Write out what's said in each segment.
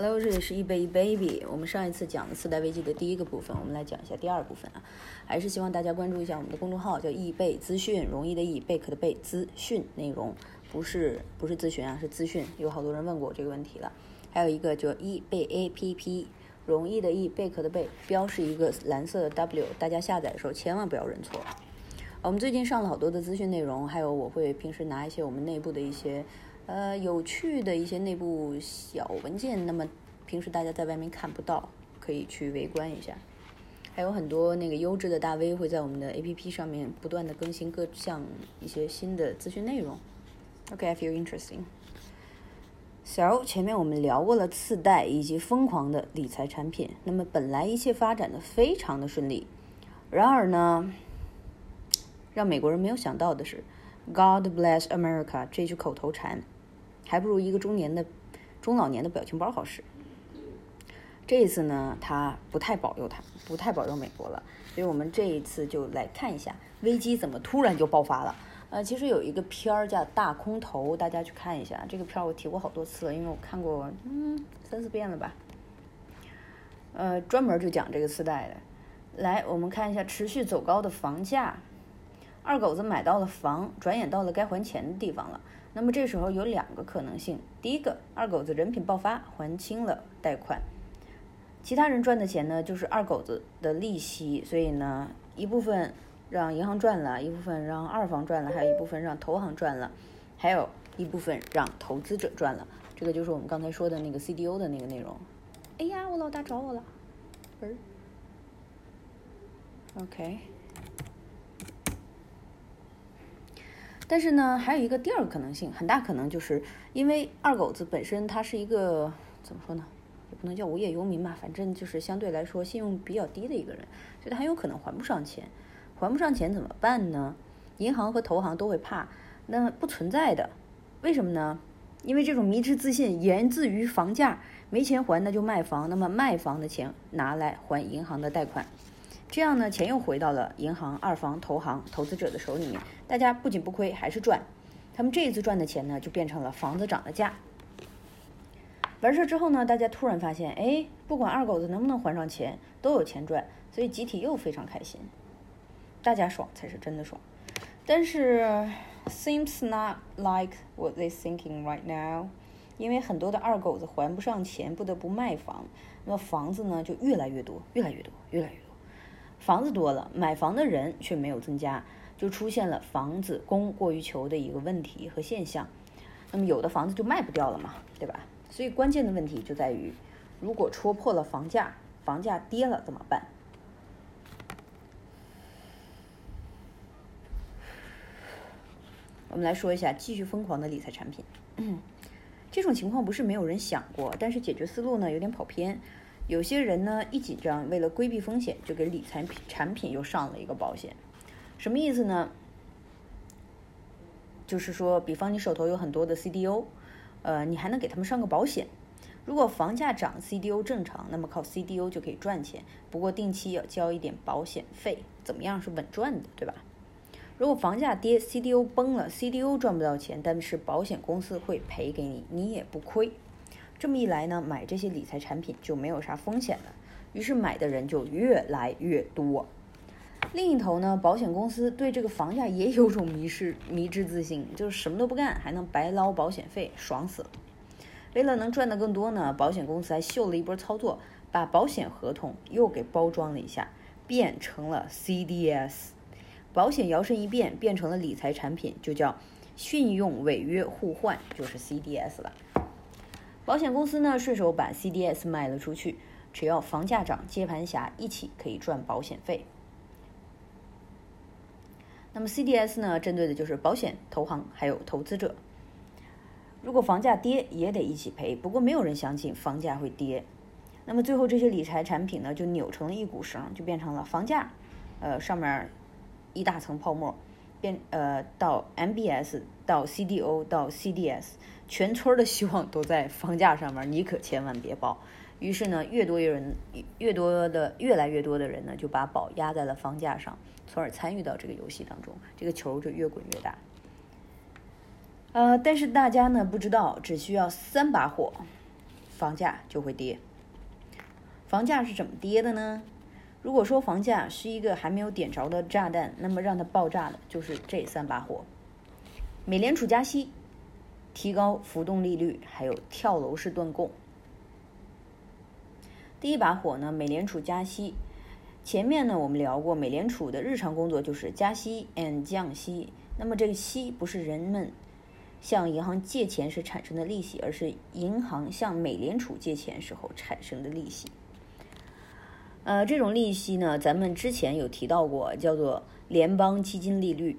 Hello，这里是易贝易 baby。我们上一次讲了次贷危机的第一个部分，我们来讲一下第二部分啊。还是希望大家关注一下我们的公众号，叫易贝资讯，容易的易，贝壳的贝，资讯内容不是不是咨询啊，是资讯。有好多人问过我这个问题了。还有一个叫易贝 APP，容易的易，贝壳的贝，标是一个蓝色的 W，大家下载的时候千万不要认错。我们最近上了好多的资讯内容，还有我会平时拿一些我们内部的一些。呃，有趣的一些内部小文件，那么平时大家在外面看不到，可以去围观一下。还有很多那个优质的大 V 会在我们的 APP 上面不断的更新各项一些新的资讯内容。Okay, I feel interesting。So，前面我们聊过了次贷以及疯狂的理财产品，那么本来一切发展的非常的顺利，然而呢，让美国人没有想到的是，God bless America 这句口头禅。还不如一个中年的中老年的表情包好使。这一次呢，他不太保佑他，不太保佑美国了。所以我们这一次就来看一下危机怎么突然就爆发了。呃，其实有一个片儿叫《大空头》，大家去看一下。这个片儿我提过好多次了，因为我看过嗯三四遍了吧。呃，专门就讲这个次贷的。来，我们看一下持续走高的房价。二狗子买到了房，转眼到了该还钱的地方了。那么这时候有两个可能性：第一个，二狗子人品爆发，还清了贷款；其他人赚的钱呢，就是二狗子的利息。所以呢，一部分让银行赚了，一部分让二房赚了，还有一部分让投行赚了，还有一部分让投资者赚了。这个就是我们刚才说的那个 CDO 的那个内容。哎呀，我老大找我了，儿。OK。但是呢，还有一个第二个可能性，很大可能就是因为二狗子本身他是一个怎么说呢，也不能叫无业游民吧，反正就是相对来说信用比较低的一个人，所以他很有可能还不上钱。还不上钱怎么办呢？银行和投行都会怕，那不存在的。为什么呢？因为这种迷之自信源自于房价，没钱还那就卖房，那么卖房的钱拿来还银行的贷款。这样呢，钱又回到了银行、二房、投行、投资者的手里面，大家不仅不亏，还是赚。他们这一次赚的钱呢，就变成了房子涨了价。完事之后呢，大家突然发现，哎，不管二狗子能不能还上钱，都有钱赚，所以集体又非常开心。大家爽才是真的爽。但是，seems not like what they thinking right now，因为很多的二狗子还不上钱，不得不卖房，那么房子呢就越来越多，越来越多，越来越多。房子多了，买房的人却没有增加，就出现了房子供过于求的一个问题和现象。那么有的房子就卖不掉了嘛，对吧？所以关键的问题就在于，如果戳破了房价，房价跌了怎么办？我们来说一下继续疯狂的理财产品。这种情况不是没有人想过，但是解决思路呢有点跑偏。有些人呢一紧张，为了规避风险，就给理财品产品又上了一个保险，什么意思呢？就是说，比方你手头有很多的 CDO，呃，你还能给他们上个保险。如果房价涨，CDO 正常，那么靠 CDO 就可以赚钱，不过定期要交一点保险费，怎么样是稳赚的，对吧？如果房价跌，CDO 崩了，CDO 赚不到钱，但是保险公司会赔给你，你也不亏。这么一来呢，买这些理财产品就没有啥风险了，于是买的人就越来越多。另一头呢，保险公司对这个房价也有种迷失、迷之自信，就是什么都不干还能白捞保险费，爽死了。为了能赚得更多呢，保险公司还秀了一波操作，把保险合同又给包装了一下，变成了 CDS。保险摇身一变，变成了理财产品，就叫信用违约互换，就是 CDS 了。保险公司呢，顺手把 CDS 卖了出去，只要房价涨，接盘侠一起可以赚保险费。那么 CDS 呢，针对的就是保险、投行还有投资者。如果房价跌，也得一起赔。不过没有人相信房价会跌，那么最后这些理财产品呢，就扭成了一股绳，就变成了房价，呃，上面一大层泡沫。变呃到 MBS 到 CDO 到 CDS，全村的希望都在房价上面，你可千万别报。于是呢，越多越人越多的越来越多的人呢，就把宝压在了房价上，从而参与到这个游戏当中，这个球就越滚越大。呃，但是大家呢不知道，只需要三把火，房价就会跌。房价是怎么跌的呢？如果说房价是一个还没有点着的炸弹，那么让它爆炸的就是这三把火：美联储加息、提高浮动利率，还有跳楼式断供。第一把火呢，美联储加息。前面呢，我们聊过，美联储的日常工作就是加息 and 降息。那么这个息不是人们向银行借钱时产生的利息，而是银行向美联储借钱时候产生的利息。呃，这种利息呢，咱们之前有提到过，叫做联邦基金利率。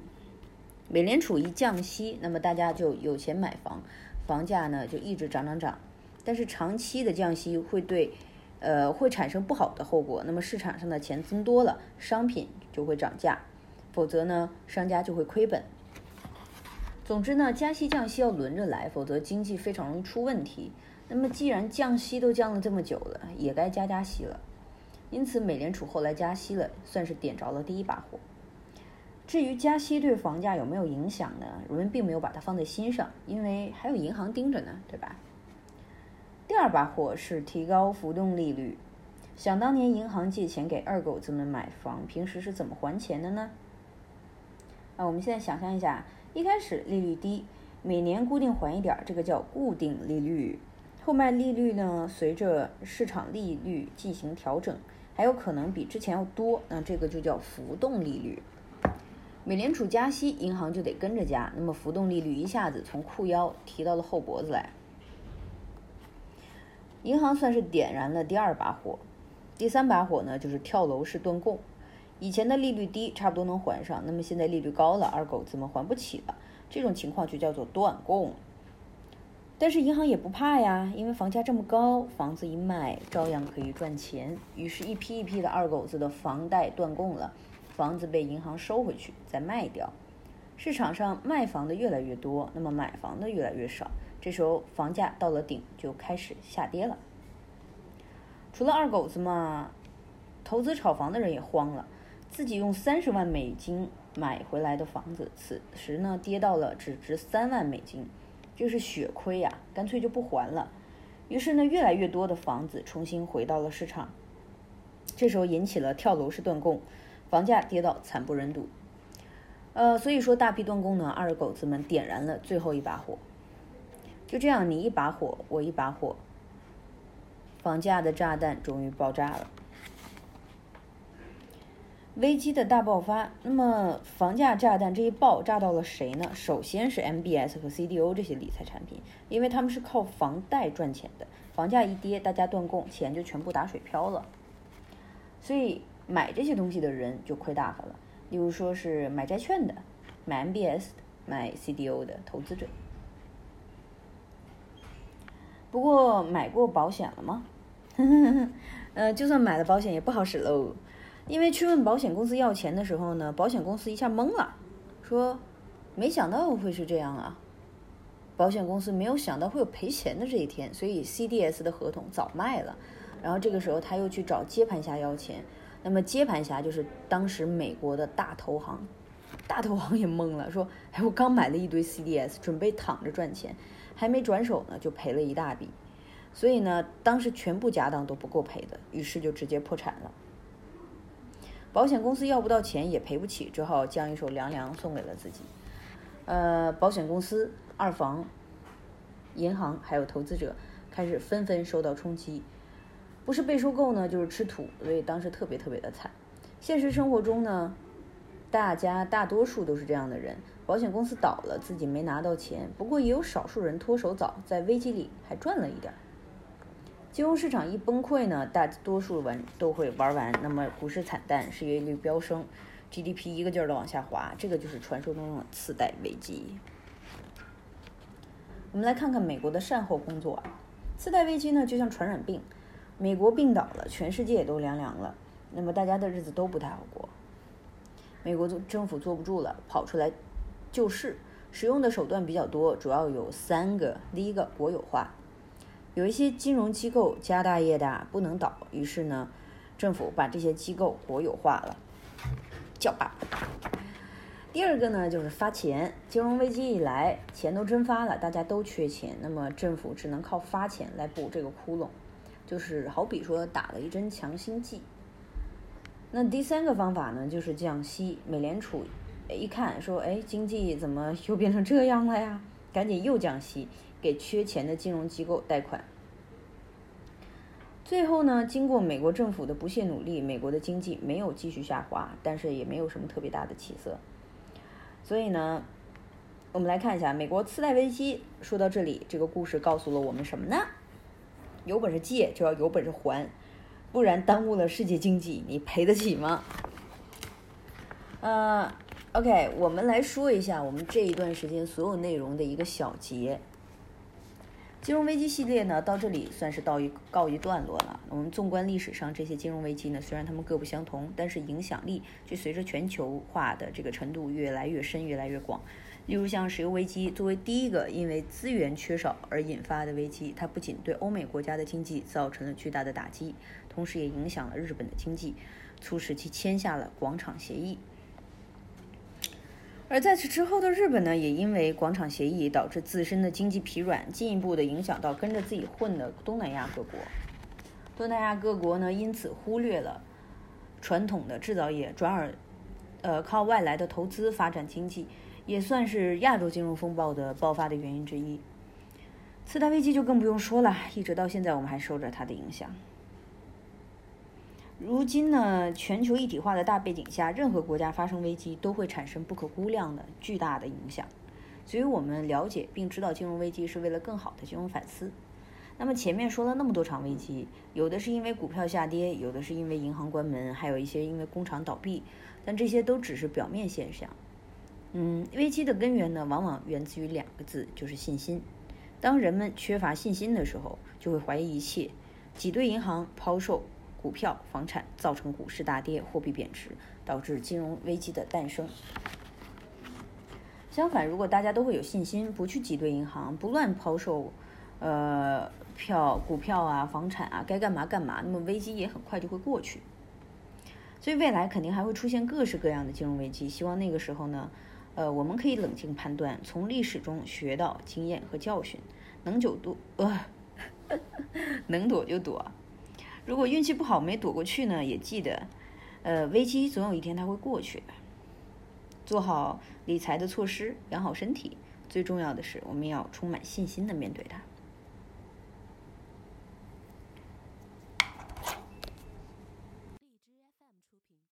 美联储一降息，那么大家就有钱买房，房价呢就一直涨涨涨。但是长期的降息会对，呃，会产生不好的后果。那么市场上的钱增多了，商品就会涨价，否则呢，商家就会亏本。总之呢，加息降息要轮着来，否则经济非常容易出问题。那么既然降息都降了这么久了，也该加加息了。因此，美联储后来加息了，算是点着了第一把火。至于加息对房价有没有影响呢？人们并没有把它放在心上，因为还有银行盯着呢，对吧？第二把火是提高浮动利率。想当年，银行借钱给二狗子们买房，平时是怎么还钱的呢？啊，我们现在想象一下，一开始利率低，每年固定还一点儿，这个叫固定利率。后面利率呢，随着市场利率进行调整。还有可能比之前要多，那这个就叫浮动利率。美联储加息，银行就得跟着加，那么浮动利率一下子从裤腰提到了后脖子来。银行算是点燃了第二把火，第三把火呢就是跳楼式断供。以前的利率低，差不多能还上，那么现在利率高了，二狗子们还不起了，这种情况就叫做断供。但是银行也不怕呀，因为房价这么高，房子一卖照样可以赚钱。于是，一批一批的二狗子的房贷断供了，房子被银行收回去再卖掉。市场上卖房的越来越多，那么买房的越来越少。这时候房价到了顶，就开始下跌了。除了二狗子嘛，投资炒房的人也慌了，自己用三十万美金买回来的房子，此时呢跌到了只值三万美金。这是血亏呀，干脆就不还了。于是呢，越来越多的房子重新回到了市场。这时候引起了跳楼式断供，房价跌到惨不忍睹。呃，所以说大批断供呢，二狗子们点燃了最后一把火。就这样，你一把火，我一把火，房价的炸弹终于爆炸了。危机的大爆发，那么房价炸弹这一爆炸到了谁呢？首先是 MBS 和 CDO 这些理财产品，因为他们是靠房贷赚钱的，房价一跌，大家断供，钱就全部打水漂了。所以买这些东西的人就亏大发了。例如说是买债券的、买 MBS 的、买 CDO 的投资者。不过买过保险了吗？呃，就算买了保险也不好使喽。因为去问保险公司要钱的时候呢，保险公司一下懵了，说没想到会是这样啊。保险公司没有想到会有赔钱的这一天，所以 CDS 的合同早卖了。然后这个时候他又去找接盘侠要钱，那么接盘侠就是当时美国的大投行，大投行也懵了，说哎我刚买了一堆 CDS，准备躺着赚钱，还没转手呢就赔了一大笔，所以呢当时全部家当都不够赔的，于是就直接破产了。保险公司要不到钱也赔不起，只好将一手凉凉送给了自己。呃，保险公司、二房、银行还有投资者开始纷纷受到冲击，不是被收购呢，就是吃土，所以当时特别特别的惨。现实生活中呢，大家大多数都是这样的人：保险公司倒了，自己没拿到钱，不过也有少数人脱手早，在危机里还赚了一点。金融市场一崩溃呢，大多数玩都会玩完，那么股市惨淡，失业率飙升，GDP 一个劲儿的往下滑，这个就是传说中的次贷危机。我们来看看美国的善后工作啊。次贷危机呢，就像传染病，美国病倒了，全世界也都凉凉了，那么大家的日子都不太好过。美国政府坐不住了，跑出来救市，使用的手段比较多，主要有三个。第一个，国有化。有一些金融机构家大业大不能倒，于是呢，政府把这些机构国有化了，叫爸。第二个呢，就是发钱。金融危机以来，钱都蒸发了，大家都缺钱，那么政府只能靠发钱来补这个窟窿，就是好比说打了一针强心剂。那第三个方法呢，就是降息。美联储一看说，哎，经济怎么又变成这样了呀？赶紧又降息，给缺钱的金融机构贷款。最后呢，经过美国政府的不懈努力，美国的经济没有继续下滑，但是也没有什么特别大的起色。所以呢，我们来看一下美国次贷危机。说到这里，这个故事告诉了我们什么呢？有本事借就要有本事还，不然耽误了世界经济，你赔得起吗？呃，OK，我们来说一下我们这一段时间所有内容的一个小结。金融危机系列呢，到这里算是到一告一段落了。我们纵观历史上这些金融危机呢，虽然它们各不相同，但是影响力却随着全球化的这个程度越来越深、越来越广。例如像石油危机，作为第一个因为资源缺少而引发的危机，它不仅对欧美国家的经济造成了巨大的打击，同时也影响了日本的经济，促使其签下了广场协议。而在此之后的日本呢，也因为广场协议导致自身的经济疲软，进一步的影响到跟着自己混的东南亚各国。东南亚各国呢，因此忽略了传统的制造业，转而呃靠外来的投资发展经济，也算是亚洲金融风暴的爆发的原因之一。次贷危机就更不用说了，一直到现在我们还受着它的影响。如今呢，全球一体化的大背景下，任何国家发生危机都会产生不可估量的巨大的影响。所以我们了解并知道金融危机是为了更好的金融反思。那么前面说了那么多场危机，有的是因为股票下跌，有的是因为银行关门，还有一些因为工厂倒闭，但这些都只是表面现象。嗯，危机的根源呢，往往源自于两个字，就是信心。当人们缺乏信心的时候，就会怀疑一切，挤兑银行，抛售。股票、房产造成股市大跌、货币贬值，导致金融危机的诞生。相反，如果大家都会有信心，不去挤兑银行，不乱抛售，呃，票、股票啊、房产啊，该干嘛干嘛，那么危机也很快就会过去。所以未来肯定还会出现各式各样的金融危机。希望那个时候呢，呃，我们可以冷静判断，从历史中学到经验和教训，能久躲，呃，能躲就躲。如果运气不好没躲过去呢，也记得，呃，危机总有一天它会过去的。做好理财的措施，养好身体，最重要的是我们要充满信心的面对它。